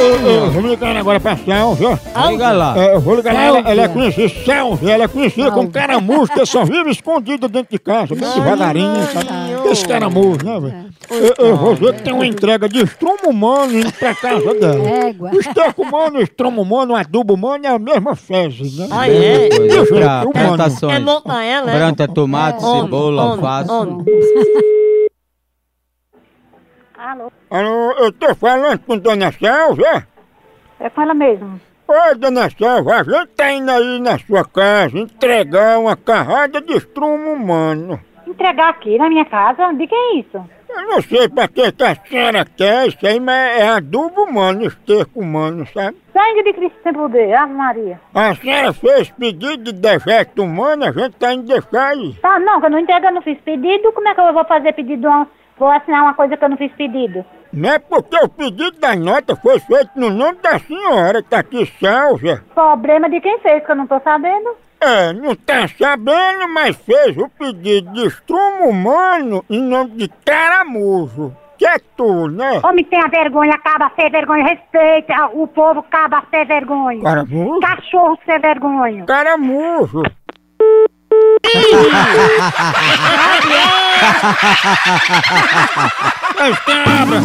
Eu, vou ligar agora pra Sálvia. Liga lá. É, eu vou ligar lá, ela, ela é conhecida, Sálvia, ela é conhecida como caramujo, que só vive escondida dentro de casa, bem devagarinho, sabe? Esse caramujo, né, velho? Eu, eu vou ver que tem uma entrega de estrumo humano indo pra casa dela. Égua. O esterco humano, o estrumo humano, o adubo humano é a mesma fezes, né? Ah, é? Pra plantações. É bom pra ela, é? Planta tomate, cebola, alface. Alô? Alô, eu tô falando com Dona Sálvia? É com ela mesmo. Ô, Dona Sálvia, a gente tá indo aí na sua casa entregar uma carrada de estrumo humano. Entregar aqui na minha casa? De que é isso? Eu não sei pra que que a senhora quer isso aí, mas é adubo humano, esterco humano, sabe? Sangue de Cristo sem poder, Ave Maria. A senhora fez pedido de dejeto humano, a gente tá indo deixar aí. Tá, não, que eu não entrego, eu não fiz pedido. Como é que eu vou fazer pedido? de uma- Vou assinar uma coisa que eu não fiz pedido. Não é porque o pedido da nota foi feito no nome da senhora, tá aqui Sálvia. Problema de quem fez, que eu não tô sabendo. É, não tá sabendo, mas fez o pedido de estrumo humano em nome de caramujo. Que é tu, né? Homem tenha vergonha, acaba sem vergonha, respeita o povo, acaba sem vergonha. Caramujo? Cachorro sem vergonha. Caramujo. As cabras!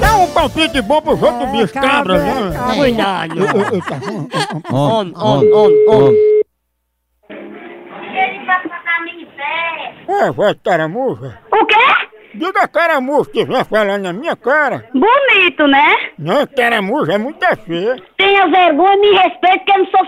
Dá um palpite bom pros outros bichos cabras, né? Cuidado. Eu- eu- eu- tá- Homem, Homem, homem, homem, homem. Ele vai botar minha É, voz caramuja. O quê? Diga caramujo que vem falar na minha cara. Bonito, né? Não, caramujo é muito feio. Tenha vergonha, me respeite, que eu não sou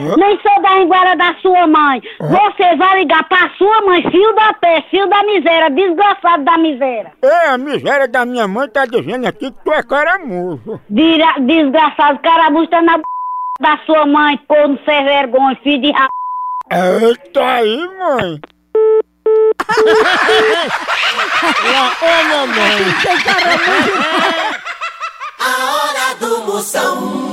Hã? nem sou da enguara da sua mãe. Você vai ligar pra sua mãe, filho da peste, filho da miséria, desgraçado da miséria. É, a miséria da minha mãe tá dizendo aqui que tu é caramujo. Dira- desgraçado, caramujo tá na b... da sua mãe, corno sem vergonha, filho de ra... Eita aí, mãe. Ô, mamãe. A hora do Moção.